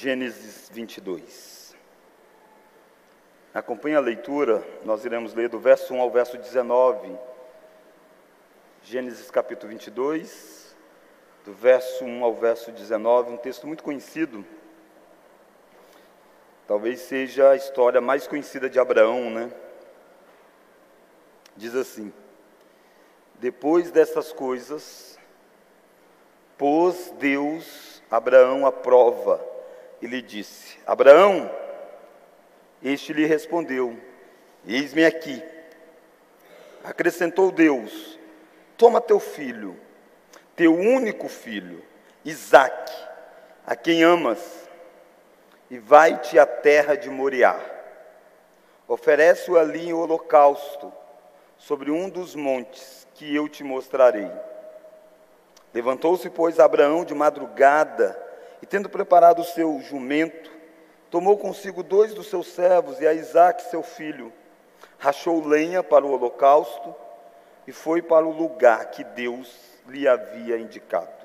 Gênesis 22. Acompanhe a leitura, nós iremos ler do verso 1 ao verso 19. Gênesis capítulo 22, do verso 1 ao verso 19, um texto muito conhecido. Talvez seja a história mais conhecida de Abraão, né? Diz assim: Depois dessas coisas, pôs Deus Abraão à prova e lhe disse: Abraão, este lhe respondeu: Eis-me aqui. Acrescentou Deus: Toma teu filho, teu único filho, Isaque, a quem amas, e vai-te à terra de Moriá. Oferece-o ali em holocausto, sobre um dos montes que eu te mostrarei. Levantou-se, pois, Abraão de madrugada, e tendo preparado o seu jumento, tomou consigo dois dos seus servos e a Isaque, seu filho, rachou lenha para o holocausto e foi para o lugar que Deus lhe havia indicado.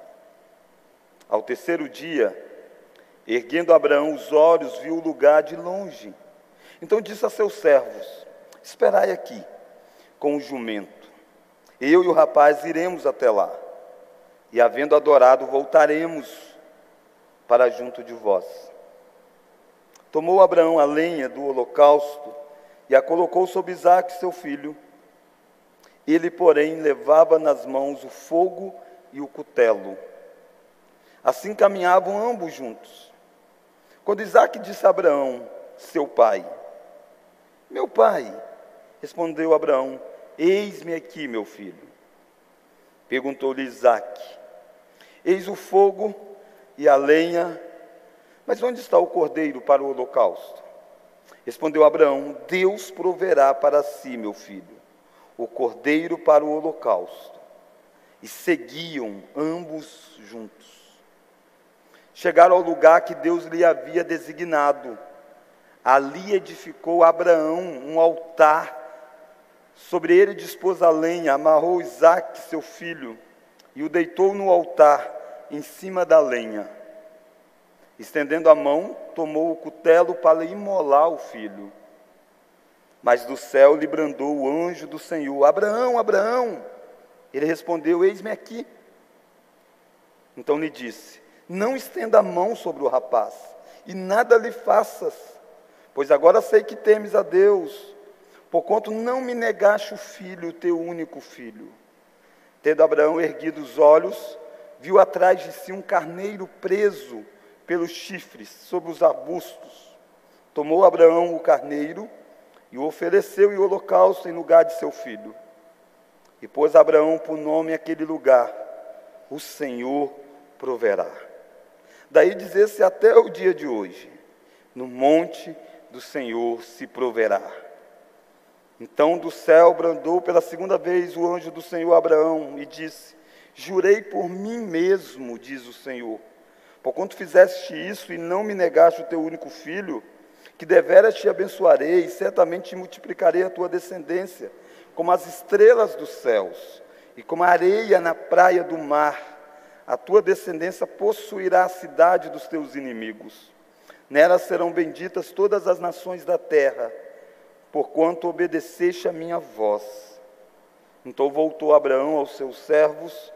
Ao terceiro dia, erguendo Abraão os olhos, viu o lugar de longe. Então disse a seus servos: Esperai aqui com o jumento. Eu e o rapaz iremos até lá. E havendo adorado, voltaremos para junto de vós. Tomou Abraão a lenha do holocausto e a colocou sobre Isaac, seu filho. Ele, porém, levava nas mãos o fogo e o cutelo. Assim caminhavam ambos juntos. Quando Isaac disse a Abraão, seu pai, Meu pai, respondeu Abraão, Eis-me aqui, meu filho. Perguntou-lhe Isaac, Eis o fogo e a lenha. Mas onde está o cordeiro para o holocausto? Respondeu Abraão: Deus proverá para si, meu filho, o cordeiro para o holocausto. E seguiam ambos juntos. Chegaram ao lugar que Deus lhe havia designado. Ali edificou Abraão um altar. Sobre ele dispôs a lenha, amarrou Isaque, seu filho, e o deitou no altar em cima da lenha. Estendendo a mão, tomou o cutelo para imolar o filho. Mas do céu lhe brandou o anjo do Senhor: Abraão, Abraão. Ele respondeu: Eis-me aqui. Então lhe disse: Não estenda a mão sobre o rapaz, e nada lhe faças, pois agora sei que temes a Deus, porquanto não me negaste o filho, o teu único filho. Tendo Abraão erguido os olhos, viu atrás de si um carneiro preso pelos chifres sobre os arbustos. Tomou Abraão o carneiro e o ofereceu em holocausto em lugar de seu filho. E pôs Abraão por nome aquele lugar: O Senhor proverá. Daí dizer-se até o dia de hoje: No monte do Senhor se proverá. Então do céu brandou pela segunda vez o anjo do Senhor Abraão e disse: Jurei por mim mesmo, diz o Senhor, porquanto fizeste isso e não me negaste o teu único filho, que deveras te abençoarei e certamente te multiplicarei a tua descendência, como as estrelas dos céus e como a areia na praia do mar. A tua descendência possuirá a cidade dos teus inimigos. Nela serão benditas todas as nações da terra, porquanto obedeceste a minha voz. Então voltou Abraão aos seus servos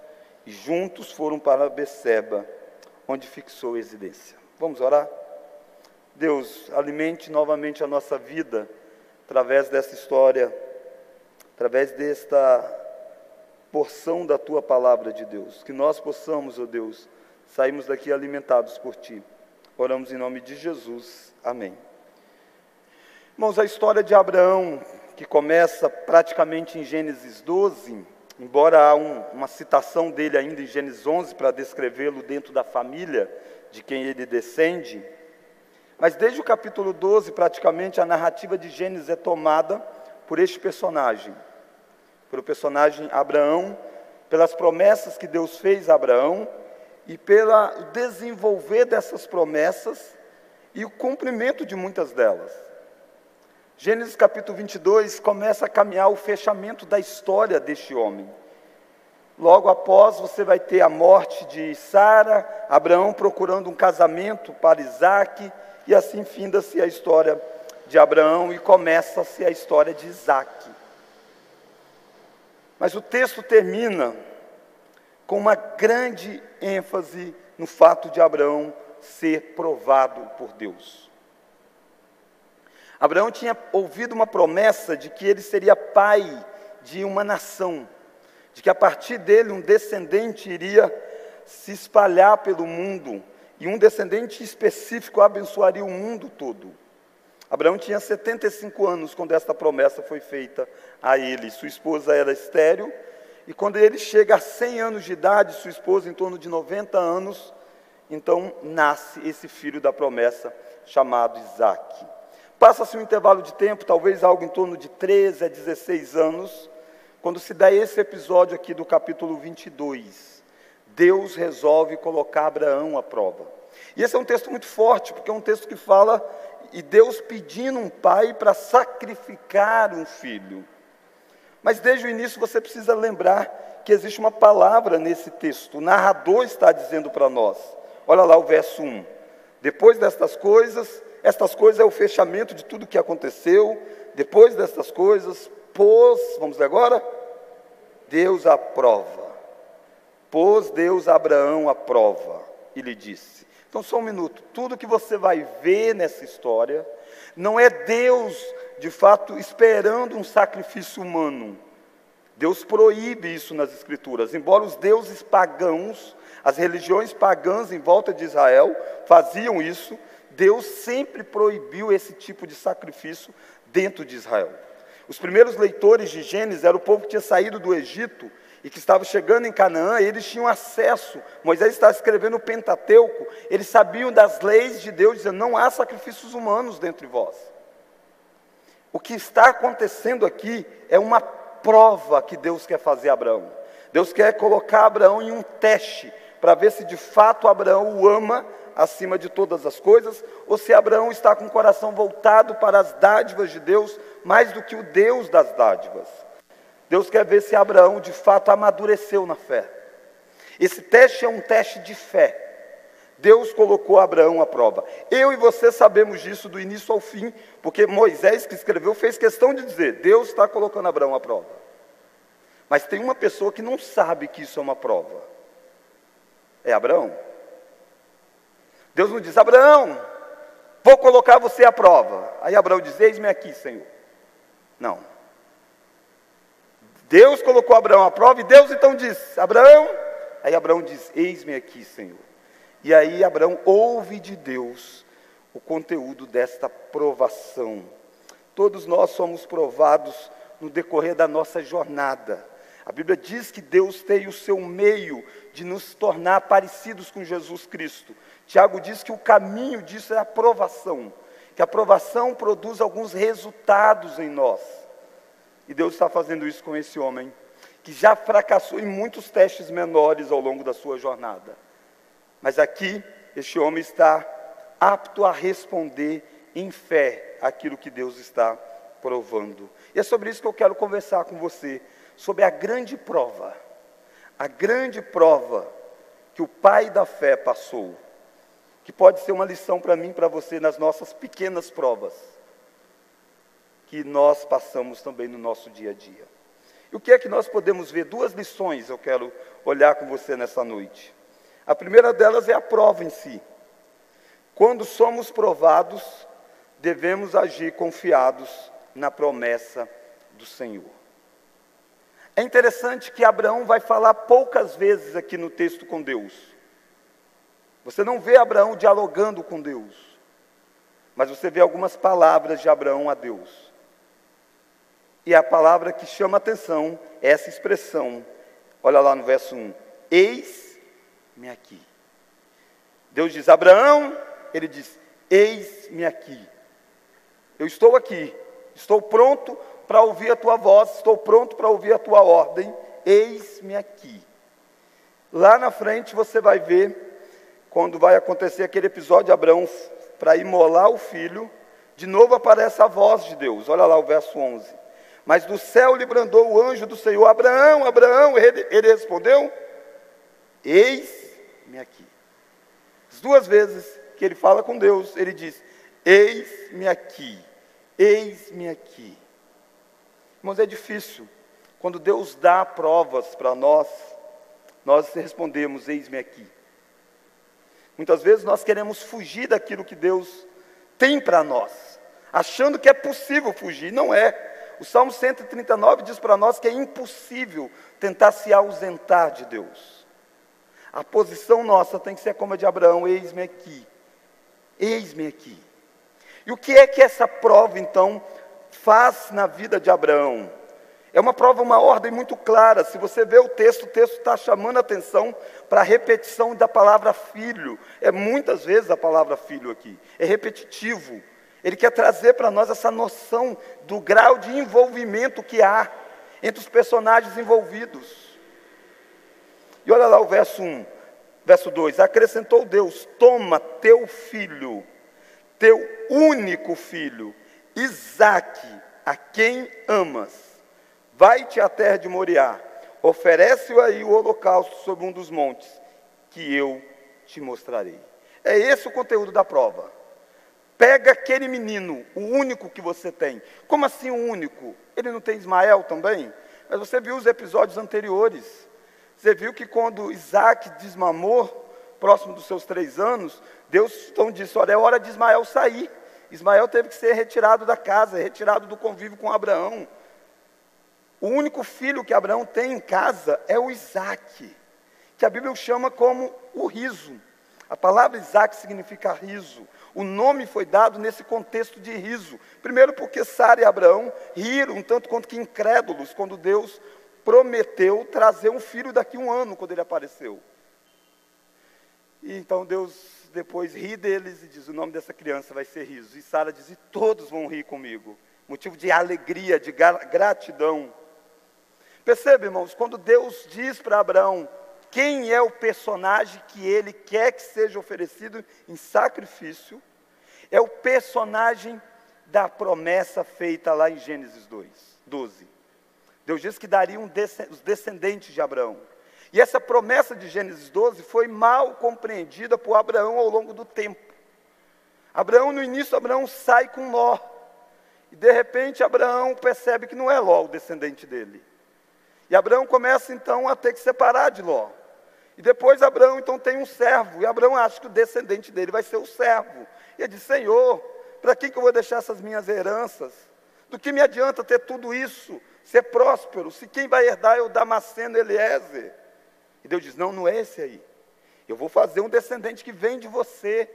juntos foram para Beceba, onde fixou residência. Vamos orar? Deus, alimente novamente a nossa vida através dessa história, através desta porção da tua palavra de Deus. Que nós possamos, ó oh Deus, sairmos daqui alimentados por ti. Oramos em nome de Jesus. Amém. Irmãos, a história de Abraão, que começa praticamente em Gênesis 12, embora há um, uma citação dele ainda em Gênesis 11 para descrevê-lo dentro da família de quem ele descende, mas desde o capítulo 12, praticamente, a narrativa de Gênesis é tomada por este personagem, pelo personagem Abraão, pelas promessas que Deus fez a Abraão e pelo desenvolver dessas promessas e o cumprimento de muitas delas. Gênesis capítulo 22 começa a caminhar o fechamento da história deste homem. Logo após, você vai ter a morte de Sara, Abraão procurando um casamento para Isaac, e assim finda-se a história de Abraão e começa-se a história de Isaac. Mas o texto termina com uma grande ênfase no fato de Abraão ser provado por Deus. Abraão tinha ouvido uma promessa de que ele seria pai de uma nação de que a partir dele um descendente iria se espalhar pelo mundo e um descendente específico abençoaria o mundo todo. Abraão tinha 75 anos quando esta promessa foi feita a ele. Sua esposa era estéril, e quando ele chega a 100 anos de idade, sua esposa em torno de 90 anos, então nasce esse filho da promessa chamado Isaac. Passa-se um intervalo de tempo, talvez algo em torno de 13 a 16 anos, quando se dá esse episódio aqui do capítulo 22, Deus resolve colocar Abraão à prova. E esse é um texto muito forte, porque é um texto que fala e Deus pedindo um pai para sacrificar um filho. Mas desde o início você precisa lembrar que existe uma palavra nesse texto. O narrador está dizendo para nós. Olha lá o verso 1. Depois destas coisas, estas coisas é o fechamento de tudo que aconteceu. Depois destas coisas, pôs, vamos ler agora? Deus a prova. Pôs Deus Abraão à prova e lhe disse. Então, só um minuto. Tudo que você vai ver nessa história não é Deus, de fato, esperando um sacrifício humano. Deus proíbe isso nas Escrituras. Embora os deuses pagãos, as religiões pagãs em volta de Israel faziam isso, Deus sempre proibiu esse tipo de sacrifício dentro de Israel. Os primeiros leitores de Gênesis eram o povo que tinha saído do Egito e que estava chegando em Canaã, e eles tinham acesso. Moisés estava escrevendo o Pentateuco, eles sabiam das leis de Deus, dizendo: não há sacrifícios humanos dentre vós. O que está acontecendo aqui é uma prova que Deus quer fazer a Abraão. Deus quer colocar Abraão em um teste para ver se de fato Abraão o ama acima de todas as coisas, ou se Abraão está com o coração voltado para as dádivas de Deus mais do que o Deus das dádivas. Deus quer ver se Abraão de fato amadureceu na fé. Esse teste é um teste de fé. Deus colocou Abraão à prova. Eu e você sabemos disso do início ao fim, porque Moisés, que escreveu, fez questão de dizer: Deus está colocando Abraão à prova. Mas tem uma pessoa que não sabe que isso é uma prova: é Abraão. Deus não diz: Abraão, vou colocar você à prova. Aí Abraão diz: Eis-me aqui, Senhor. Não. Deus colocou Abraão à prova e Deus então diz: Abraão. Aí Abraão diz: Eis-me aqui, Senhor. E aí Abraão ouve de Deus o conteúdo desta provação. Todos nós somos provados no decorrer da nossa jornada. A Bíblia diz que Deus tem o seu meio de nos tornar parecidos com Jesus Cristo. Tiago diz que o caminho disso é a aprovação, que a aprovação produz alguns resultados em nós. E Deus está fazendo isso com esse homem, que já fracassou em muitos testes menores ao longo da sua jornada. Mas aqui, este homem está apto a responder em fé aquilo que Deus está provando. E é sobre isso que eu quero conversar com você sobre a grande prova, a grande prova que o pai da fé passou, que pode ser uma lição para mim, para você, nas nossas pequenas provas, que nós passamos também no nosso dia a dia. E o que é que nós podemos ver? Duas lições eu quero olhar com você nessa noite. A primeira delas é a prova em si. Quando somos provados, devemos agir confiados na promessa do Senhor. É interessante que Abraão vai falar poucas vezes aqui no texto com Deus. Você não vê Abraão dialogando com Deus, mas você vê algumas palavras de Abraão a Deus. E a palavra que chama atenção é essa expressão. Olha lá no verso 1: Eis-me aqui. Deus diz: Abraão, ele diz: Eis-me aqui. Eu estou aqui, estou pronto para ouvir a tua voz, estou pronto para ouvir a tua ordem, eis-me aqui. Lá na frente você vai ver, quando vai acontecer aquele episódio de Abraão para imolar o filho, de novo aparece a voz de Deus, olha lá o verso 11. Mas do céu lhe brandou o anjo do Senhor: Abraão, Abraão. Ele, respondeu: Eis-me aqui. As duas vezes que ele fala com Deus, ele diz: Eis-me aqui, eis-me aqui. Irmãos, é difícil. Quando Deus dá provas para nós, nós respondemos: Eis-me aqui. Muitas vezes nós queremos fugir daquilo que Deus tem para nós, achando que é possível fugir. Não é. O Salmo 139 diz para nós que é impossível tentar se ausentar de Deus. A posição nossa tem que ser como a de Abraão: eis-me aqui, eis-me aqui. E o que é que essa prova, então, faz na vida de Abraão? É uma prova, uma ordem muito clara. Se você vê o texto, o texto está chamando a atenção para a repetição da palavra filho. É muitas vezes a palavra filho aqui. É repetitivo. Ele quer trazer para nós essa noção do grau de envolvimento que há entre os personagens envolvidos. E olha lá o verso 1, verso 2: Acrescentou Deus: Toma teu filho, teu único filho, Isaque, a quem amas, vai-te à terra de Moriá, oferece-o aí o holocausto sobre um dos montes, que eu te mostrarei. É esse o conteúdo da prova. Pega aquele menino, o único que você tem. Como assim o único? Ele não tem Ismael também? Mas você viu os episódios anteriores. Você viu que quando Isaac desmamou, próximo dos seus três anos, Deus então disse: Olha, é hora de Ismael sair. Ismael teve que ser retirado da casa, retirado do convívio com Abraão. O único filho que Abraão tem em casa é o Isaac, que a Bíblia chama como o riso. A palavra Isaac significa riso. O nome foi dado nesse contexto de riso. Primeiro, porque Sara e Abraão riram, tanto quanto que incrédulos, quando Deus prometeu trazer um filho daqui a um ano, quando ele apareceu. E então Deus depois ri deles e diz: O nome dessa criança vai ser riso. E Sara diz: E todos vão rir comigo. Motivo de alegria, de gratidão. Percebe, irmãos, quando Deus diz para Abraão quem é o personagem que ele quer que seja oferecido em sacrifício, é o personagem da promessa feita lá em Gênesis 2, 12. Deus disse que daria um os descendentes de Abraão. E essa promessa de Gênesis 12 foi mal compreendida por Abraão ao longo do tempo. Abraão, no início, Abraão sai com Ló. E de repente Abraão percebe que não é Ló o descendente dele. E Abraão começa então a ter que separar de Ló. E depois Abraão então tem um servo, e Abraão acha que o descendente dele vai ser o servo. E ele diz: Senhor, para que, que eu vou deixar essas minhas heranças? Do que me adianta ter tudo isso, ser próspero, se quem vai herdar é o Damasceno Eliezer? E Deus diz: Não, não é esse aí. Eu vou fazer um descendente que vem de você.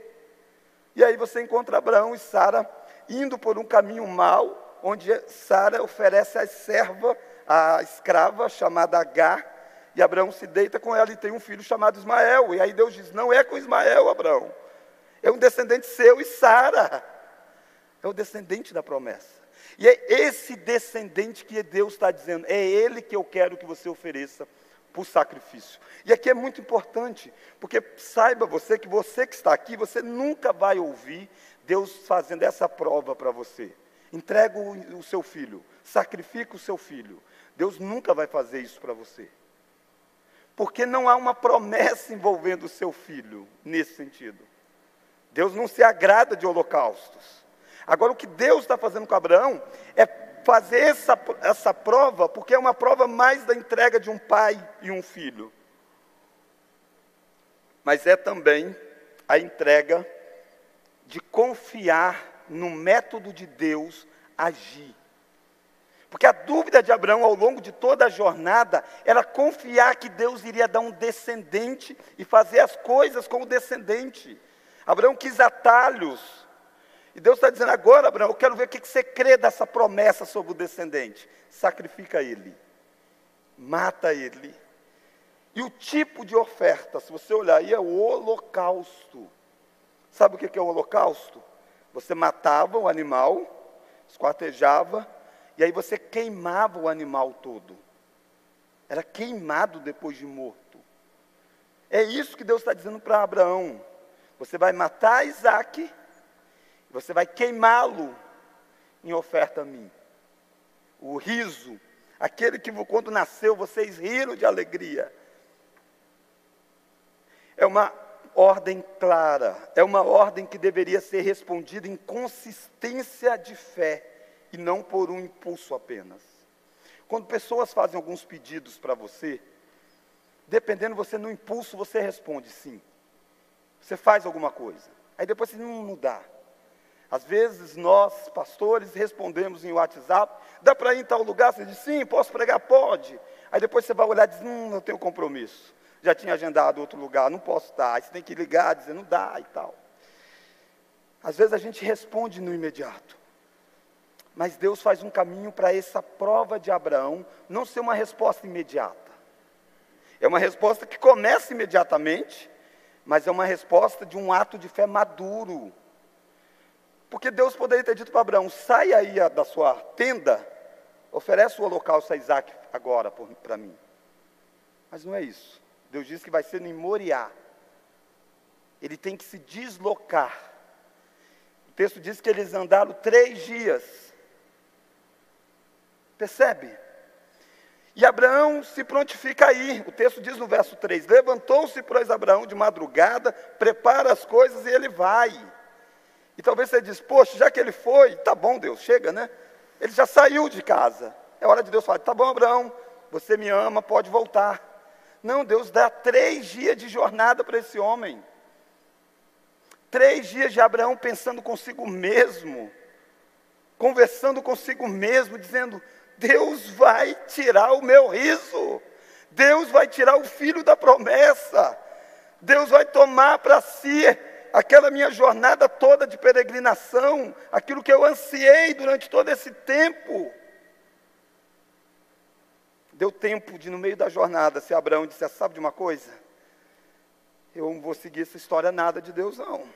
E aí você encontra Abraão e Sara indo por um caminho mau, onde Sara oferece a serva, a escrava chamada Agar, e Abraão se deita com ela e tem um filho chamado Ismael. E aí Deus diz: Não é com Ismael, Abraão. É um descendente seu e Sara. É o descendente da promessa. E é esse descendente que Deus está dizendo: É ele que eu quero que você ofereça por sacrifício. E aqui é muito importante, porque saiba você que você que está aqui, você nunca vai ouvir Deus fazendo essa prova para você. Entrega o, o seu filho, sacrifica o seu filho. Deus nunca vai fazer isso para você. Porque não há uma promessa envolvendo o seu filho nesse sentido. Deus não se agrada de holocaustos. Agora, o que Deus está fazendo com Abraão é fazer essa, essa prova, porque é uma prova mais da entrega de um pai e um filho. Mas é também a entrega de confiar no método de Deus agir. Porque a dúvida de Abraão ao longo de toda a jornada era confiar que Deus iria dar um descendente e fazer as coisas com o descendente. Abraão quis atalhos. E Deus está dizendo agora, Abraão, eu quero ver o que você crê dessa promessa sobre o descendente. Sacrifica ele, mata ele. E o tipo de oferta, se você olhar aí, é o holocausto. Sabe o que é o holocausto? Você matava o animal, esquartejava, e aí você queimava o animal todo. Era queimado depois de morto. É isso que Deus está dizendo para Abraão. Você vai matar Isaac, você vai queimá-lo em oferta a mim. o riso, aquele que quando nasceu vocês riram de alegria. É uma ordem clara, é uma ordem que deveria ser respondida em consistência de fé e não por um impulso apenas. Quando pessoas fazem alguns pedidos para você, dependendo você no impulso você responde sim. Você faz alguma coisa. Aí depois você não, dá. Às vezes nós, pastores, respondemos em WhatsApp, dá para ir em tal lugar? Você diz, sim, posso pregar? Pode. Aí depois você vai olhar e diz, hum, não tenho compromisso. Já tinha agendado outro lugar, não posso estar. Aí você tem que ligar, dizer, não dá e tal. Às vezes a gente responde no imediato. Mas Deus faz um caminho para essa prova de Abraão não ser uma resposta imediata. É uma resposta que começa imediatamente, mas é uma resposta de um ato de fé maduro porque Deus poderia ter dito para Abraão: sai aí da sua tenda, oferece o holocausto a Isaac agora para mim. Mas não é isso. Deus diz que vai ser no Moriá. Ele tem que se deslocar. O texto diz que eles andaram três dias. Percebe? E Abraão se prontifica aí. O texto diz no verso 3: Levantou-se, pois, Abraão de madrugada, prepara as coisas e ele vai. E talvez você diz, poxa, já que ele foi, tá bom, Deus, chega, né? Ele já saiu de casa. É hora de Deus falar, tá bom, Abraão, você me ama, pode voltar. Não, Deus dá três dias de jornada para esse homem. Três dias de Abraão pensando consigo mesmo, conversando consigo mesmo, dizendo: Deus vai tirar o meu riso, Deus vai tirar o filho da promessa, Deus vai tomar para si aquela minha jornada toda de peregrinação, aquilo que eu ansiei durante todo esse tempo. Deu tempo de, no meio da jornada, se Abraão dissesse: Sabe de uma coisa? Eu não vou seguir essa história nada de Deus, não.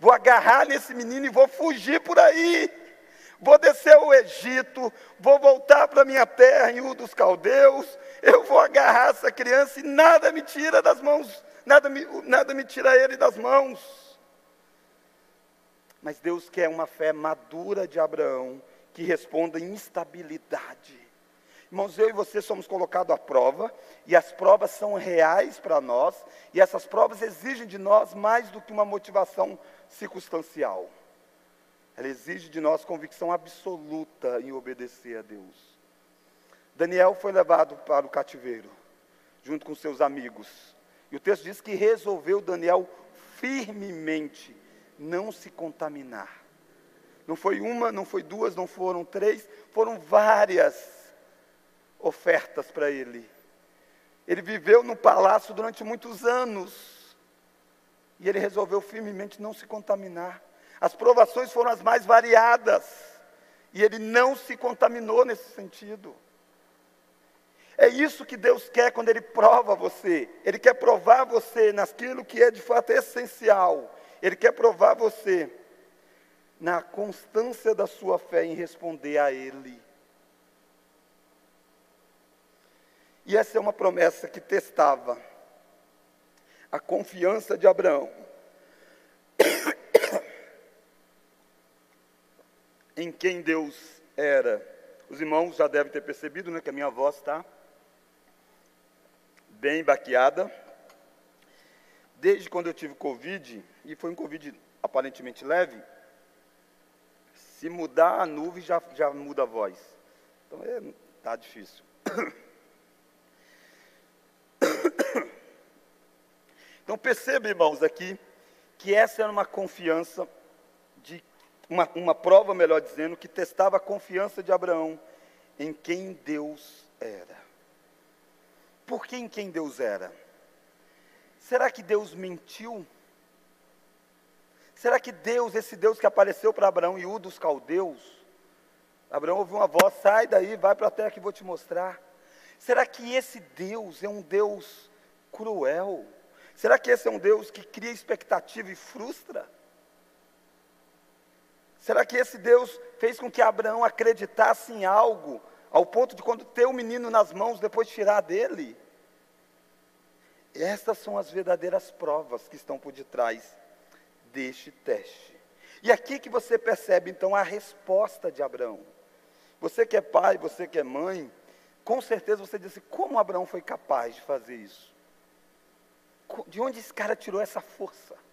Vou agarrar nesse menino e vou fugir por aí. Vou descer ao Egito, vou voltar para minha terra em U dos Caldeus. Eu vou agarrar essa criança e nada me tira das mãos nada me, nada me tira ele das mãos. Mas Deus quer uma fé madura de Abraão, que responda em instabilidade. Irmãos, eu e você somos colocados à prova, e as provas são reais para nós, e essas provas exigem de nós mais do que uma motivação circunstancial. Ela exige de nós convicção absoluta em obedecer a Deus. Daniel foi levado para o cativeiro, junto com seus amigos. E o texto diz que resolveu Daniel firmemente não se contaminar. Não foi uma, não foi duas, não foram três, foram várias ofertas para ele. Ele viveu no palácio durante muitos anos. E ele resolveu firmemente não se contaminar. As provações foram as mais variadas. E ele não se contaminou nesse sentido. É isso que Deus quer quando Ele prova você. Ele quer provar você naquilo que é de fato essencial. Ele quer provar você na constância da sua fé em responder a Ele. E essa é uma promessa que testava a confiança de Abraão em quem Deus era. Os irmãos já devem ter percebido né, que a minha voz está bem baqueada. Desde quando eu tive Covid, e foi um Covid aparentemente leve, se mudar a nuvem já, já muda a voz. Então é, tá difícil. Então perceba, irmãos, aqui, que essa era uma confiança, uma, uma prova, melhor dizendo, que testava a confiança de Abraão em quem Deus era. Por quem quem Deus era? Será que Deus mentiu? Será que Deus, esse Deus que apareceu para Abraão e o dos caldeus, Abraão ouviu uma voz, sai daí, vai para a terra que vou te mostrar. Será que esse Deus é um Deus cruel? Será que esse é um Deus que cria expectativa e frustra? Será que esse Deus fez com que Abraão acreditasse em algo ao ponto de quando ter o menino nas mãos, depois tirar dele. Essas são as verdadeiras provas que estão por detrás deste teste. E aqui que você percebe então a resposta de Abraão. Você que é pai, você que é mãe, com certeza você disse: como Abraão foi capaz de fazer isso? De onde esse cara tirou essa força?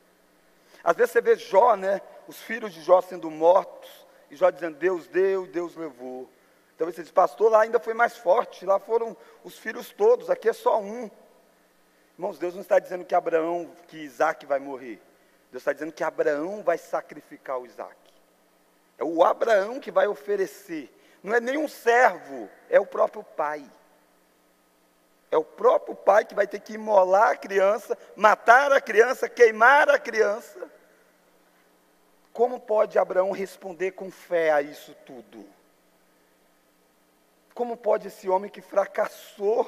Às vezes você vê Jó, né? Os filhos de Jó sendo mortos, e Jó dizendo: Deus deu, Deus levou. Então você diz, pastor, lá ainda foi mais forte, lá foram os filhos todos, aqui é só um. Irmãos, Deus não está dizendo que Abraão, que Isaac vai morrer. Deus está dizendo que Abraão vai sacrificar o Isaac. É o Abraão que vai oferecer. Não é nem um servo, é o próprio pai. É o próprio pai que vai ter que imolar a criança, matar a criança, queimar a criança. Como pode Abraão responder com fé a isso tudo? Como pode esse homem que fracassou,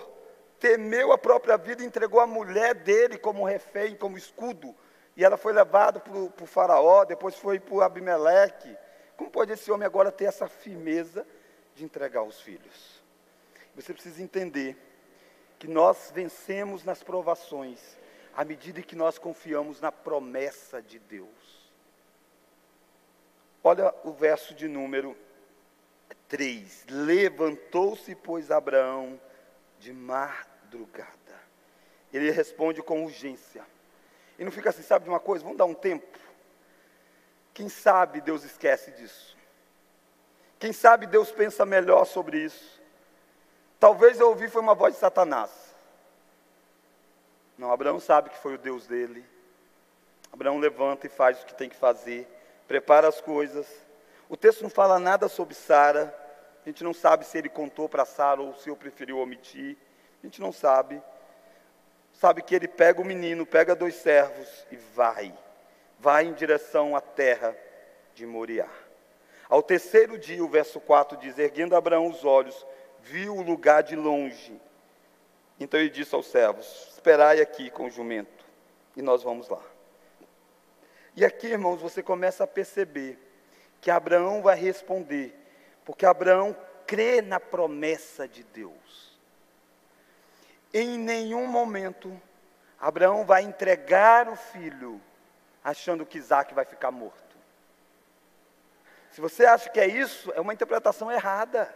temeu a própria vida, entregou a mulher dele como refém, como escudo, e ela foi levada para o faraó, depois foi para Abimeleque. Como pode esse homem agora ter essa firmeza de entregar os filhos? Você precisa entender que nós vencemos nas provações à medida que nós confiamos na promessa de Deus. Olha o verso de número 3. Levantou-se, pois, Abraão de madrugada. Ele responde com urgência. E não fica assim, sabe de uma coisa? Vamos dar um tempo. Quem sabe Deus esquece disso. Quem sabe Deus pensa melhor sobre isso. Talvez eu ouvi foi uma voz de Satanás. Não, Abraão sabe que foi o Deus dele. Abraão levanta e faz o que tem que fazer, prepara as coisas. O texto não fala nada sobre Sara. A gente não sabe se ele contou para Sara ou se eu preferiu omitir. A gente não sabe. Sabe que ele pega o menino, pega dois servos e vai vai em direção à terra de Moriá. Ao terceiro dia, o verso 4 diz: Erguendo Abraão os olhos, viu o lugar de longe. Então ele disse aos servos: Esperai aqui com o jumento, e nós vamos lá. E aqui, irmãos, você começa a perceber que Abraão vai responder, porque Abraão crê na promessa de Deus. Em nenhum momento, Abraão vai entregar o filho achando que Isaac vai ficar morto. Se você acha que é isso, é uma interpretação errada.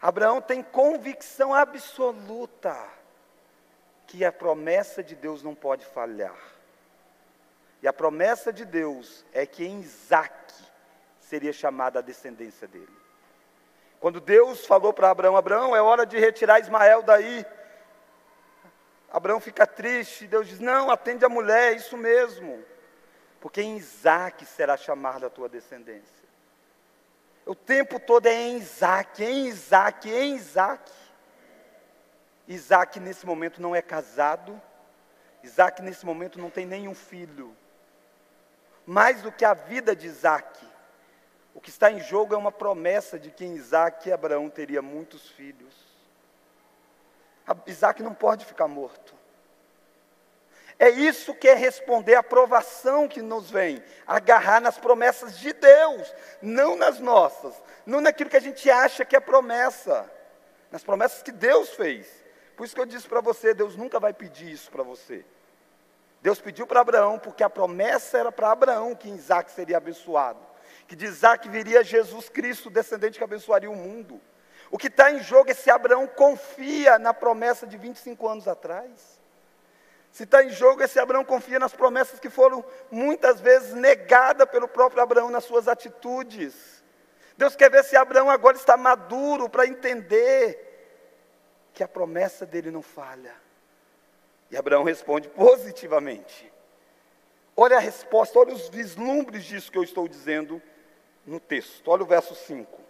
Abraão tem convicção absoluta que a promessa de Deus não pode falhar. E a promessa de Deus é que em Isaac seria chamada a descendência dele. Quando Deus falou para Abraão: Abraão, é hora de retirar Ismael daí. Abraão fica triste, Deus diz: Não, atende a mulher, é isso mesmo, porque em Isaac será chamada a tua descendência. O tempo todo é em Isaac, em Isaac, em Isaac. Isaac nesse momento não é casado, Isaac nesse momento não tem nenhum filho. Mais do que a vida de Isaac, o que está em jogo é uma promessa de que em Isaac Abraão teria muitos filhos. Isaac não pode ficar morto. É isso que é responder à provação que nos vem, agarrar nas promessas de Deus, não nas nossas, não naquilo que a gente acha que é promessa, nas promessas que Deus fez. Por isso que eu disse para você, Deus nunca vai pedir isso para você. Deus pediu para Abraão, porque a promessa era para Abraão que Isaac seria abençoado, que de Isaac viria Jesus Cristo, descendente que abençoaria o mundo. O que está em jogo é se Abraão confia na promessa de 25 anos atrás. Se está em jogo é se Abraão confia nas promessas que foram muitas vezes negadas pelo próprio Abraão nas suas atitudes. Deus quer ver se Abraão agora está maduro para entender que a promessa dele não falha. E Abraão responde positivamente. Olha a resposta, olha os vislumbres disso que eu estou dizendo no texto. Olha o verso 5.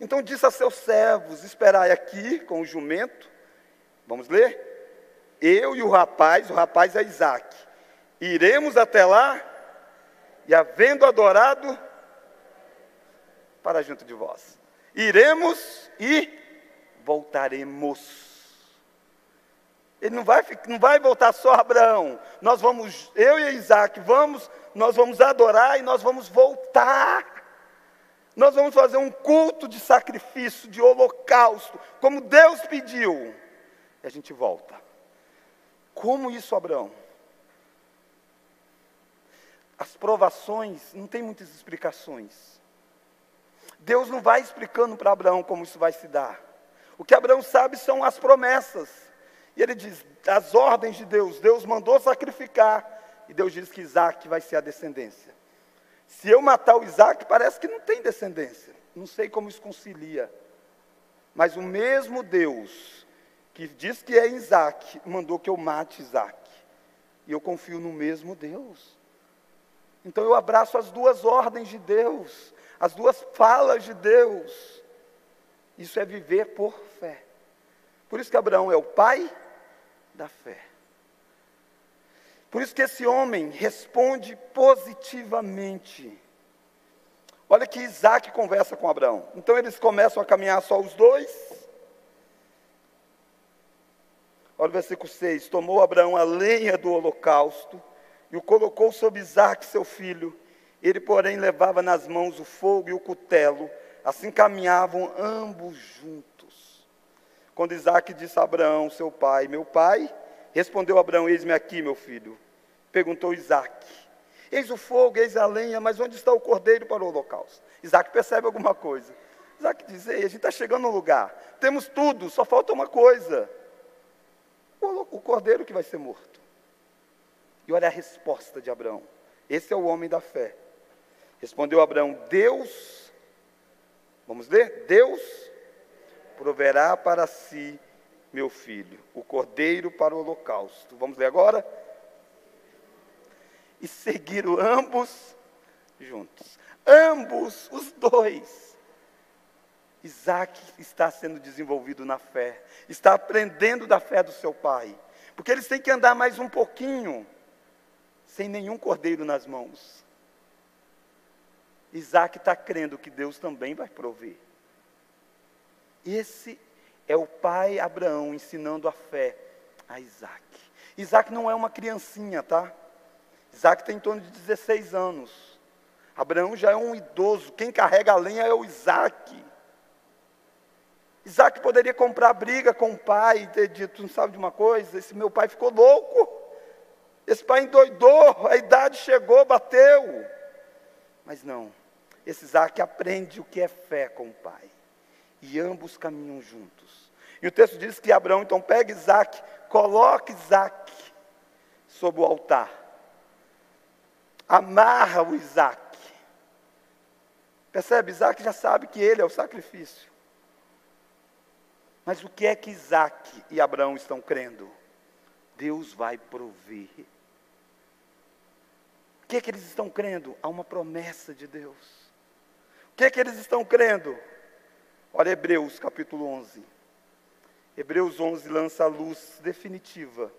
Então disse a seus servos: Esperai aqui com o jumento. Vamos ler? Eu e o rapaz, o rapaz é Isaac, iremos até lá e, havendo adorado, para junto de vós. Iremos e voltaremos. Ele não vai, não vai voltar só Abraão. Nós vamos, eu e Isaac, vamos, nós vamos adorar e nós vamos voltar. Nós vamos fazer um culto de sacrifício, de holocausto, como Deus pediu. E a gente volta. Como isso, Abraão? As provações não tem muitas explicações. Deus não vai explicando para Abraão como isso vai se dar. O que Abraão sabe são as promessas. E ele diz: as ordens de Deus, Deus mandou sacrificar, e Deus diz que Isaac vai ser a descendência. Se eu matar o Isaac, parece que não tem descendência. Não sei como isso concilia. Mas o mesmo Deus que diz que é Isaac, mandou que eu mate Isaac. E eu confio no mesmo Deus. Então eu abraço as duas ordens de Deus, as duas falas de Deus. Isso é viver por. Por isso que Abraão é o pai da fé. Por isso que esse homem responde positivamente. Olha que Isaac conversa com Abraão. Então eles começam a caminhar só os dois. Olha o versículo 6: Tomou Abraão a lenha do holocausto e o colocou sobre Isaac, seu filho. Ele, porém, levava nas mãos o fogo e o cutelo. Assim caminhavam ambos juntos. Quando Isaac disse a Abraão, seu pai: Meu pai, respondeu Abraão: Eis-me aqui, meu filho. Perguntou Isaac: Eis o fogo, eis a lenha, mas onde está o cordeiro para o holocausto? Isaac percebe alguma coisa. Isaac diz: Ei, a gente está chegando no lugar, temos tudo, só falta uma coisa: o cordeiro que vai ser morto. E olha a resposta de Abraão. Esse é o homem da fé. Respondeu Abraão: Deus, vamos ler? Deus proverá para si meu filho, o cordeiro para o holocausto. Vamos ler agora? E seguiram ambos juntos. Ambos, os dois. Isaac está sendo desenvolvido na fé, está aprendendo da fé do seu pai, porque eles têm que andar mais um pouquinho, sem nenhum cordeiro nas mãos. Isaac está crendo que Deus também vai prover. Esse é o pai Abraão ensinando a fé a Isaac. Isaac não é uma criancinha, tá? Isaac tem em torno de 16 anos. Abraão já é um idoso. Quem carrega a lenha é o Isaac. Isaac poderia comprar briga com o pai e ter dito: não sabe de uma coisa? Esse meu pai ficou louco. Esse pai endoidou, a idade chegou, bateu. Mas não, esse Isaac aprende o que é fé com o pai. E ambos caminham juntos. E o texto diz que Abraão então pega Isaac, coloca Isaac sobre o altar. Amarra o Isaac. Percebe? Isaac já sabe que ele é o sacrifício. Mas o que é que Isaac e Abraão estão crendo? Deus vai prover. O que é que eles estão crendo? Há uma promessa de Deus. O que é que eles estão crendo? Olha Hebreus capítulo 11. Hebreus 11 lança a luz definitiva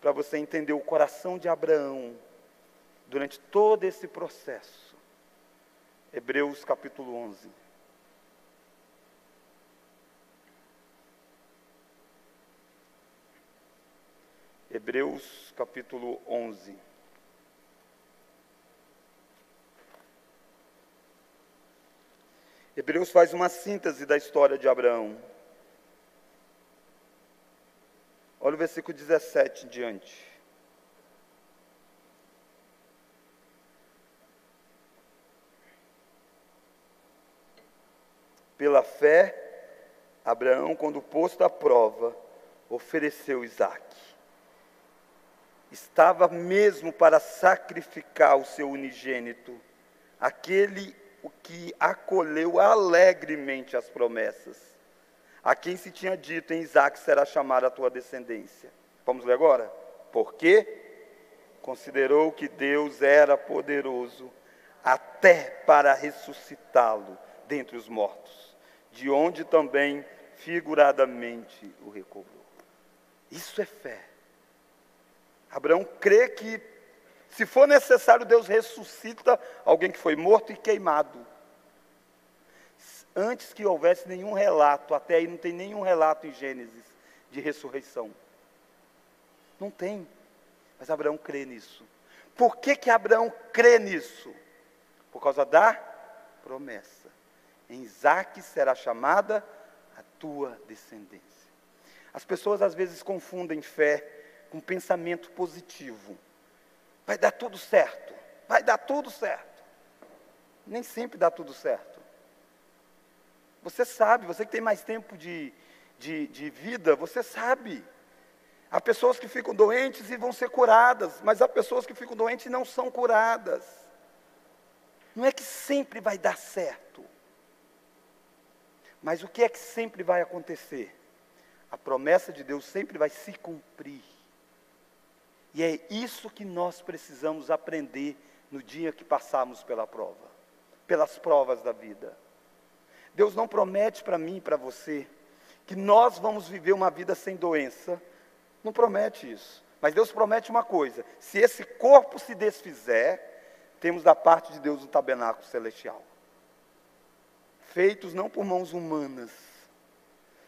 para você entender o coração de Abraão durante todo esse processo. Hebreus capítulo 11. Hebreus capítulo 11. Hebreus faz uma síntese da história de Abraão. Olha o versículo 17 em diante. Pela fé, Abraão, quando posto à prova, ofereceu Isaac estava mesmo para sacrificar o seu unigênito, aquele o que acolheu alegremente as promessas, a quem se tinha dito em Isaac será chamada a tua descendência. Vamos ler agora? Porque considerou que Deus era poderoso até para ressuscitá-lo dentre os mortos, de onde também figuradamente o recobrou. Isso é fé. Abraão crê que, se for necessário, Deus ressuscita alguém que foi morto e queimado. Antes que houvesse nenhum relato, até aí não tem nenhum relato em Gênesis de ressurreição. Não tem. Mas Abraão crê nisso. Por que, que Abraão crê nisso? Por causa da promessa. Em Isaac será chamada a tua descendência. As pessoas às vezes confundem fé com pensamento positivo. Vai dar tudo certo. Vai dar tudo certo. Nem sempre dá tudo certo. Você sabe, você que tem mais tempo de, de, de vida, você sabe. Há pessoas que ficam doentes e vão ser curadas, mas há pessoas que ficam doentes e não são curadas. Não é que sempre vai dar certo. Mas o que é que sempre vai acontecer? A promessa de Deus sempre vai se cumprir. E é isso que nós precisamos aprender no dia que passarmos pela prova, pelas provas da vida. Deus não promete para mim e para você que nós vamos viver uma vida sem doença. Não promete isso. Mas Deus promete uma coisa: se esse corpo se desfizer, temos da parte de Deus um tabernáculo celestial. Feitos não por mãos humanas.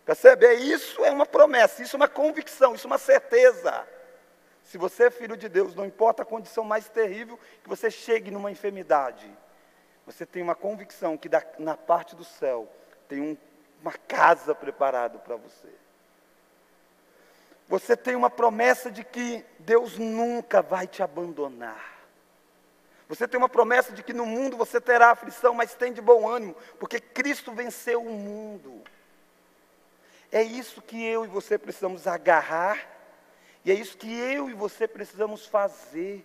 Percebe? É isso é uma promessa, isso é uma convicção, isso é uma certeza. Se você é filho de Deus, não importa a condição mais terrível que você chegue numa enfermidade, você tem uma convicção que da, na parte do céu tem um, uma casa preparada para você. Você tem uma promessa de que Deus nunca vai te abandonar. Você tem uma promessa de que no mundo você terá aflição, mas tem de bom ânimo, porque Cristo venceu o mundo. É isso que eu e você precisamos agarrar e é isso que eu e você precisamos fazer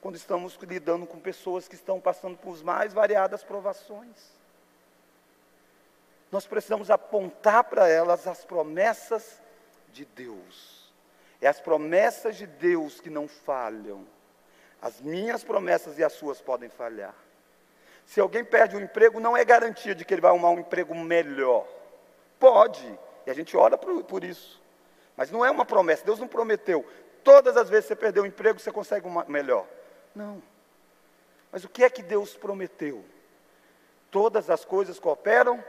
quando estamos lidando com pessoas que estão passando por mais variadas provações. Nós precisamos apontar para elas as promessas de Deus. É as promessas de Deus que não falham. As minhas promessas e as suas podem falhar. Se alguém perde o emprego, não é garantia de que ele vai arrumar um emprego melhor. Pode, e a gente ora por, por isso. Mas não é uma promessa, Deus não prometeu. Todas as vezes que você perdeu o emprego, você consegue uma melhor. Não. Mas o que é que Deus prometeu? Todas as coisas cooperam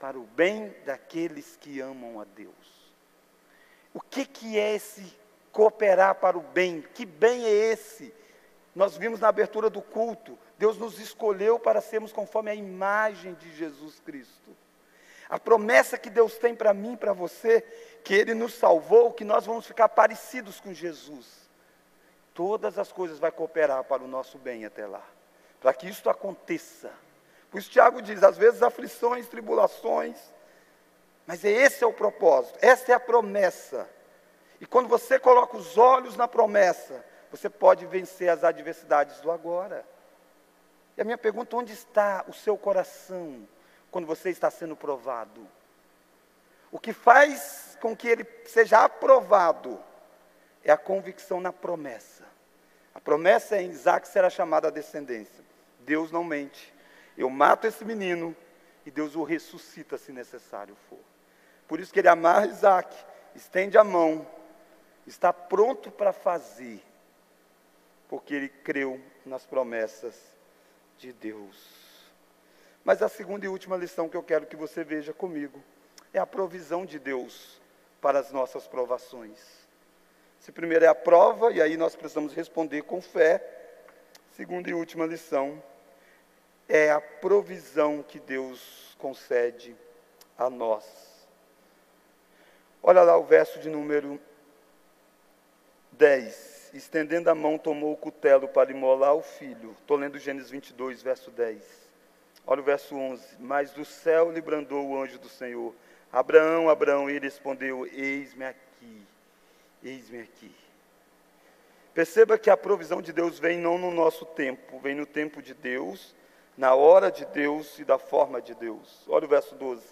para o bem daqueles que amam a Deus. O que, que é esse cooperar para o bem? Que bem é esse? Nós vimos na abertura do culto, Deus nos escolheu para sermos conforme a imagem de Jesus Cristo. A promessa que Deus tem para mim, para você, que Ele nos salvou, que nós vamos ficar parecidos com Jesus. Todas as coisas vão cooperar para o nosso bem até lá, para que isso aconteça. Por isso Tiago diz, às vezes aflições, tribulações, mas esse é o propósito, essa é a promessa. E quando você coloca os olhos na promessa, você pode vencer as adversidades do agora. E a minha pergunta, onde está o seu coração? Quando você está sendo provado. O que faz com que ele seja aprovado é a convicção na promessa. A promessa é em Isaac será chamada a descendência. Deus não mente. Eu mato esse menino e Deus o ressuscita se necessário for. Por isso que ele amarra Isaac, estende a mão, está pronto para fazer, porque ele creu nas promessas de Deus. Mas a segunda e última lição que eu quero que você veja comigo é a provisão de Deus para as nossas provações. Se primeiro é a prova, e aí nós precisamos responder com fé. Segunda e última lição é a provisão que Deus concede a nós. Olha lá o verso de número 10. Estendendo a mão, tomou o cutelo para imolar o filho. Estou lendo Gênesis 22, verso 10. Olha o verso 11. Mas do céu lhe brandou o anjo do Senhor. Abraão, Abraão, e ele respondeu: Eis-me aqui, eis-me aqui. Perceba que a provisão de Deus vem não no nosso tempo, vem no tempo de Deus, na hora de Deus e da forma de Deus. Olha o verso 12.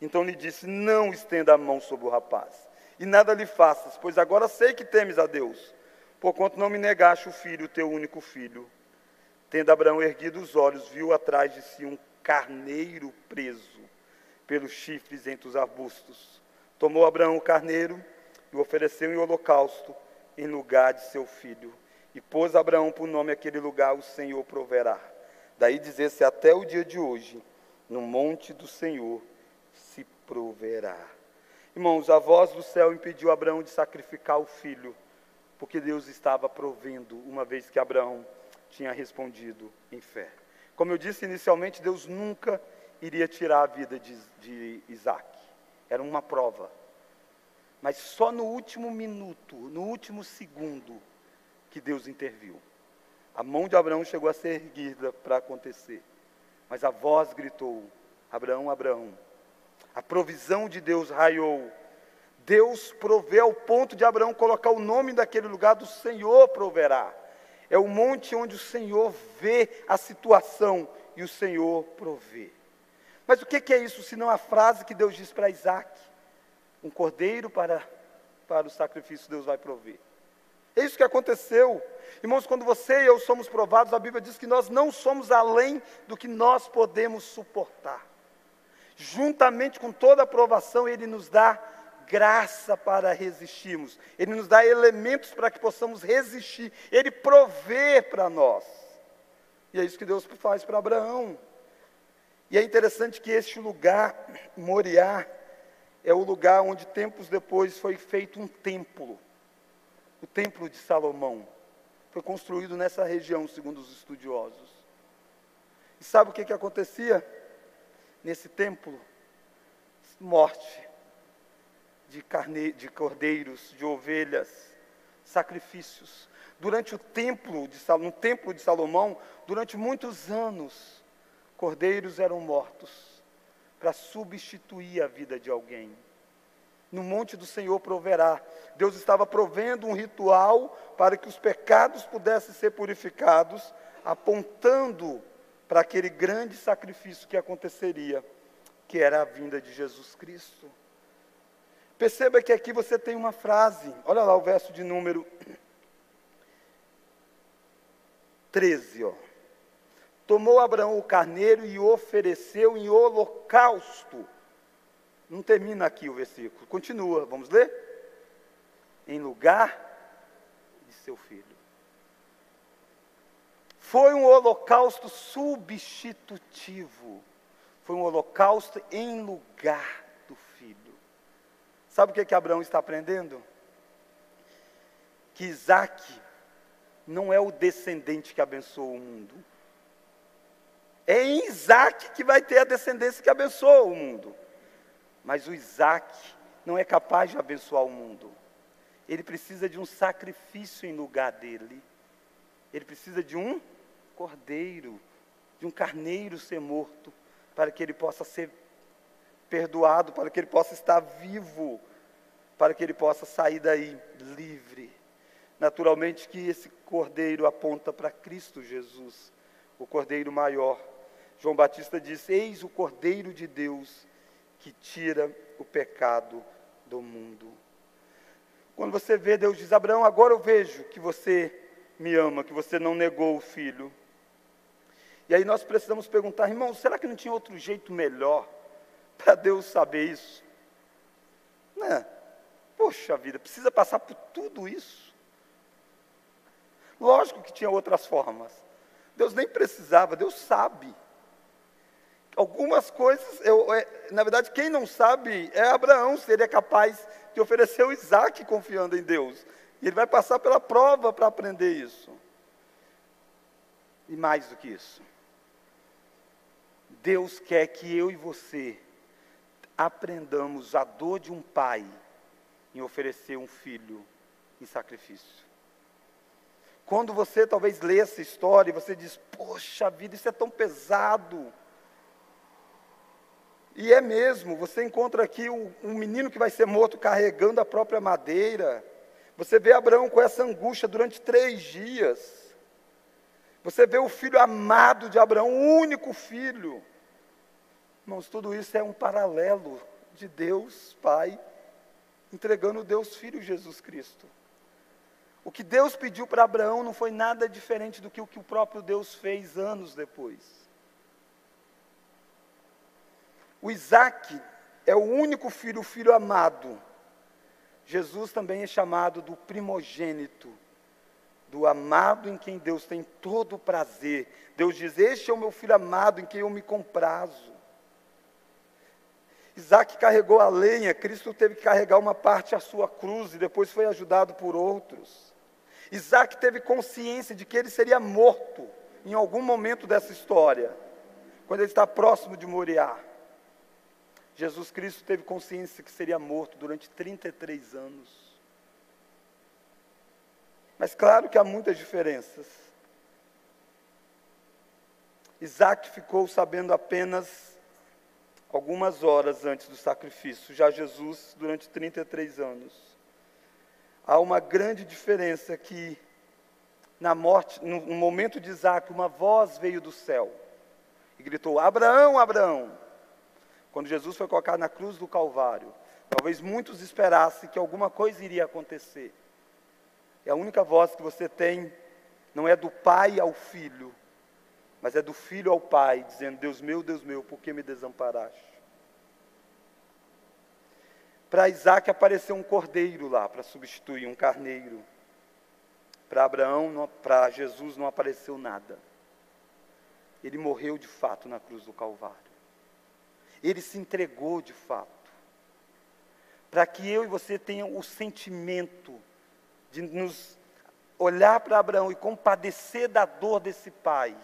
Então lhe disse: Não estenda a mão sobre o rapaz, e nada lhe faças, pois agora sei que temes a Deus, porquanto não me negaste o filho, o teu único filho. Tendo Abraão erguido os olhos, viu atrás de si um carneiro preso pelos chifres entre os arbustos. Tomou Abraão o carneiro e o ofereceu em holocausto em lugar de seu filho. E pôs Abraão por nome aquele lugar, o Senhor proverá. Daí dizer-se até o dia de hoje, no monte do Senhor se proverá. Irmãos, a voz do céu impediu Abraão de sacrificar o filho, porque Deus estava provendo, uma vez que Abraão tinha respondido em fé. Como eu disse inicialmente, Deus nunca iria tirar a vida de, de Isaac. Era uma prova. Mas só no último minuto, no último segundo, que Deus interviu. A mão de Abraão chegou a ser erguida para acontecer. Mas a voz gritou: Abraão, Abraão. A provisão de Deus raiou. Deus provê ao ponto de Abraão colocar o nome daquele lugar do Senhor proverá. É o monte onde o Senhor vê a situação e o Senhor provê. Mas o que é isso, senão a frase que Deus diz para Isaac? Um cordeiro para, para o sacrifício Deus vai prover. É isso que aconteceu. Irmãos, quando você e eu somos provados, a Bíblia diz que nós não somos além do que nós podemos suportar. Juntamente com toda a provação, Ele nos dá graça para resistirmos, Ele nos dá elementos para que possamos resistir, Ele provê para nós. E é isso que Deus faz para Abraão. E é interessante que este lugar, Moriá, é o lugar onde tempos depois foi feito um templo. O templo de Salomão. Foi construído nessa região, segundo os estudiosos. E sabe o que, que acontecia nesse templo? Morte de, carne, de cordeiros, de ovelhas, sacrifícios. Durante o templo de, no templo de Salomão, durante muitos anos, cordeiros eram mortos para substituir a vida de alguém. No monte do Senhor proverá. Deus estava provendo um ritual para que os pecados pudessem ser purificados, apontando para aquele grande sacrifício que aconteceria, que era a vinda de Jesus Cristo. Perceba que aqui você tem uma frase, olha lá o verso de número 13, ó. Tomou Abraão o carneiro e o ofereceu em holocausto. Não termina aqui o versículo, continua, vamos ler? Em lugar de seu filho. Foi um holocausto substitutivo. Foi um holocausto em lugar Sabe o que, que Abraão está aprendendo? Que Isaac não é o descendente que abençoa o mundo. É em Isaac que vai ter a descendência que abençoa o mundo. Mas o Isaac não é capaz de abençoar o mundo. Ele precisa de um sacrifício em lugar dele. Ele precisa de um cordeiro, de um carneiro ser morto, para que ele possa ser perdoado, para que ele possa estar vivo para que ele possa sair daí livre. Naturalmente que esse cordeiro aponta para Cristo Jesus, o cordeiro maior. João Batista diz: Eis o cordeiro de Deus que tira o pecado do mundo. Quando você vê, Deus diz: Abraão, agora eu vejo que você me ama, que você não negou o filho. E aí nós precisamos perguntar, irmão, será que não tinha outro jeito melhor para Deus saber isso? Não é. Poxa vida, precisa passar por tudo isso? Lógico que tinha outras formas. Deus nem precisava, Deus sabe. Algumas coisas, eu, é, na verdade, quem não sabe é Abraão, seria capaz de oferecer o Isaac confiando em Deus. E ele vai passar pela prova para aprender isso. E mais do que isso, Deus quer que eu e você aprendamos a dor de um pai em oferecer um filho em sacrifício. Quando você talvez lê essa história e você diz: Poxa vida, isso é tão pesado. E é mesmo, você encontra aqui um, um menino que vai ser morto carregando a própria madeira. Você vê Abraão com essa angústia durante três dias. Você vê o filho amado de Abraão, o único filho. Irmãos, tudo isso é um paralelo de Deus, Pai, entregando Deus Filho Jesus Cristo. O que Deus pediu para Abraão não foi nada diferente do que o que o próprio Deus fez anos depois. O Isaac é o único filho, o filho amado. Jesus também é chamado do primogênito, do amado em quem Deus tem todo o prazer. Deus diz: Este é o meu filho amado em quem eu me comprazo. Isaac carregou a lenha, Cristo teve que carregar uma parte à sua cruz e depois foi ajudado por outros. Isaac teve consciência de que ele seria morto em algum momento dessa história, quando ele está próximo de Moriá. Jesus Cristo teve consciência que seria morto durante 33 anos. Mas claro que há muitas diferenças. Isaac ficou sabendo apenas algumas horas antes do sacrifício, já Jesus durante 33 anos. Há uma grande diferença que na morte, no, no momento de Isaac, uma voz veio do céu e gritou: Abraão, Abraão. Quando Jesus foi colocado na cruz do Calvário, talvez muitos esperassem que alguma coisa iria acontecer. E a única voz que você tem não é do pai ao filho, mas é do filho ao pai, dizendo: Deus meu, Deus meu, por que me desamparaste? Para Isaac apareceu um cordeiro lá para substituir um carneiro. Para Abraão, para Jesus não apareceu nada. Ele morreu de fato na cruz do Calvário. Ele se entregou de fato. Para que eu e você tenham o sentimento de nos olhar para Abraão e compadecer da dor desse pai,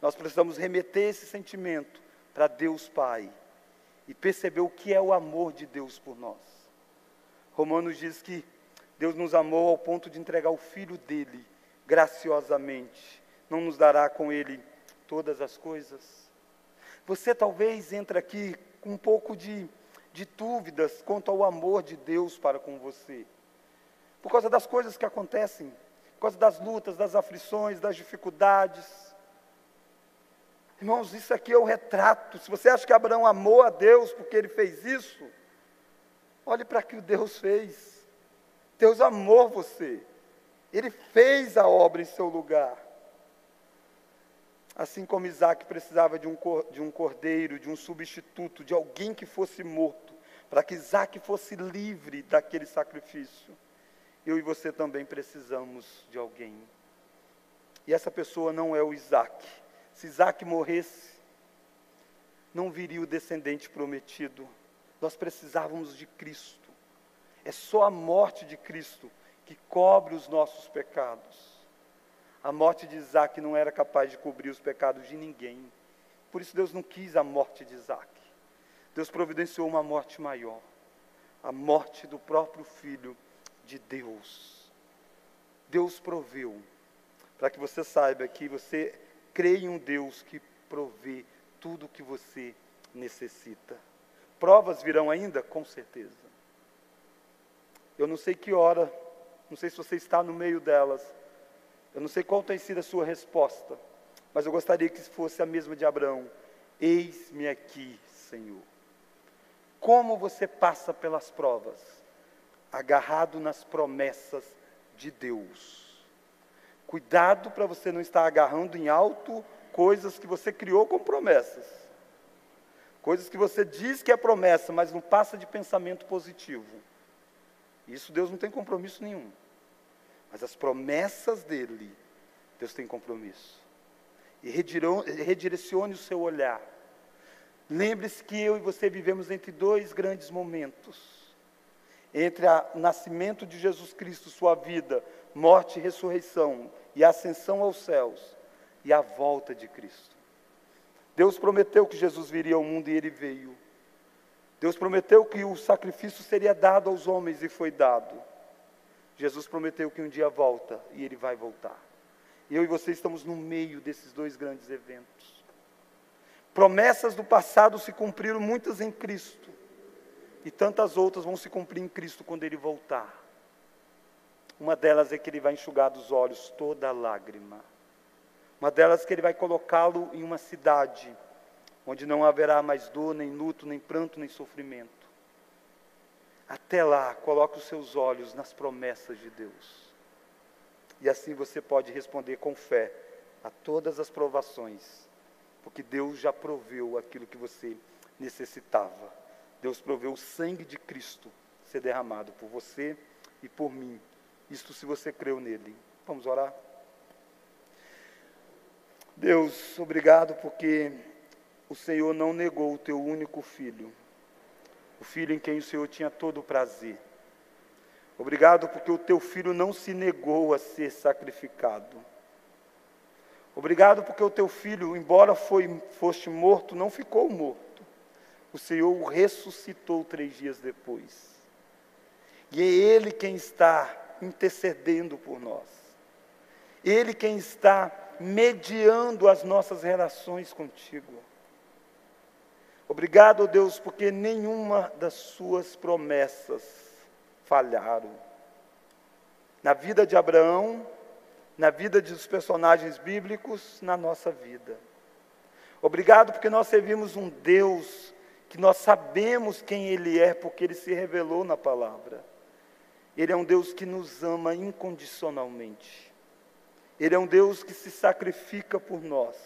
nós precisamos remeter esse sentimento para Deus Pai e perceber o que é o amor de Deus por nós. Romanos diz que Deus nos amou ao ponto de entregar o filho dele graciosamente. Não nos dará com ele todas as coisas? Você talvez entre aqui com um pouco de, de dúvidas quanto ao amor de Deus para com você. Por causa das coisas que acontecem, por causa das lutas, das aflições, das dificuldades. Irmãos, isso aqui é o retrato. Se você acha que Abraão amou a Deus porque ele fez isso, olhe para o que Deus fez. Deus amou você. Ele fez a obra em seu lugar. Assim como Isaac precisava de um, de um cordeiro, de um substituto, de alguém que fosse morto, para que Isaac fosse livre daquele sacrifício. Eu e você também precisamos de alguém. E essa pessoa não é o Isaac se Isaac morresse, não viria o descendente prometido. Nós precisávamos de Cristo. É só a morte de Cristo que cobre os nossos pecados. A morte de Isaac não era capaz de cobrir os pecados de ninguém. Por isso Deus não quis a morte de Isaac. Deus providenciou uma morte maior. A morte do próprio Filho de Deus. Deus proveu. Para que você saiba que você Creia em um Deus que provê tudo o que você necessita. Provas virão ainda? Com certeza. Eu não sei que hora, não sei se você está no meio delas, eu não sei qual tem sido a sua resposta, mas eu gostaria que fosse a mesma de Abraão. Eis-me aqui, Senhor. Como você passa pelas provas? Agarrado nas promessas de Deus. Cuidado para você não estar agarrando em alto coisas que você criou com promessas. Coisas que você diz que é promessa, mas não passa de pensamento positivo. Isso Deus não tem compromisso nenhum. Mas as promessas dele, Deus tem compromisso. E redirecione o seu olhar. Lembre-se que eu e você vivemos entre dois grandes momentos. Entre o nascimento de Jesus Cristo, sua vida, morte e ressurreição, e ascensão aos céus, e a volta de Cristo. Deus prometeu que Jesus viria ao mundo e ele veio. Deus prometeu que o sacrifício seria dado aos homens e foi dado. Jesus prometeu que um dia volta e ele vai voltar. Eu e você estamos no meio desses dois grandes eventos. Promessas do passado se cumpriram muitas em Cristo, e tantas outras vão se cumprir em Cristo quando ele voltar. Uma delas é que ele vai enxugar dos olhos toda lágrima. Uma delas é que ele vai colocá-lo em uma cidade onde não haverá mais dor, nem luto, nem pranto, nem sofrimento. Até lá, coloque os seus olhos nas promessas de Deus. E assim você pode responder com fé a todas as provações, porque Deus já proveu aquilo que você necessitava. Deus proveu o sangue de Cristo ser derramado por você e por mim isto se você creu nele. Vamos orar? Deus, obrigado porque o Senhor não negou o teu único filho, o filho em quem o Senhor tinha todo o prazer. Obrigado porque o teu filho não se negou a ser sacrificado. Obrigado porque o teu filho, embora foi, foste morto, não ficou morto. O Senhor o ressuscitou três dias depois. E é Ele quem está intercedendo por nós. Ele quem está mediando as nossas relações contigo. Obrigado, Deus, porque nenhuma das suas promessas falharam. Na vida de Abraão, na vida dos personagens bíblicos, na nossa vida. Obrigado porque nós servimos um Deus que nós sabemos quem Ele é, porque Ele se revelou na palavra. Ele é um Deus que nos ama incondicionalmente. Ele é um Deus que se sacrifica por nós.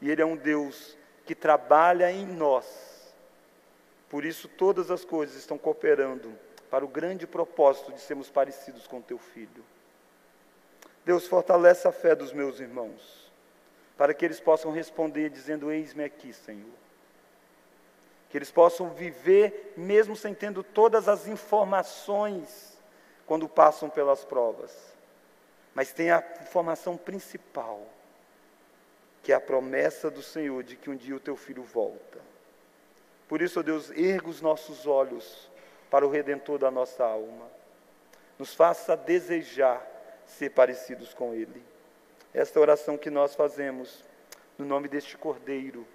E Ele é um Deus que trabalha em nós. Por isso, todas as coisas estão cooperando para o grande propósito de sermos parecidos com Teu Filho. Deus, fortalece a fé dos meus irmãos, para que eles possam responder dizendo: Eis-me aqui, Senhor. Que eles possam viver, mesmo sem tendo todas as informações, quando passam pelas provas, mas tem a informação principal que é a promessa do Senhor de que um dia o teu filho volta. Por isso, ó Deus, erga os nossos olhos para o redentor da nossa alma. Nos faça desejar ser parecidos com ele. Esta é oração que nós fazemos no nome deste Cordeiro,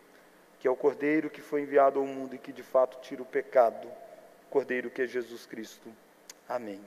que é o Cordeiro que foi enviado ao mundo e que de fato tira o pecado, Cordeiro que é Jesus Cristo. Amém.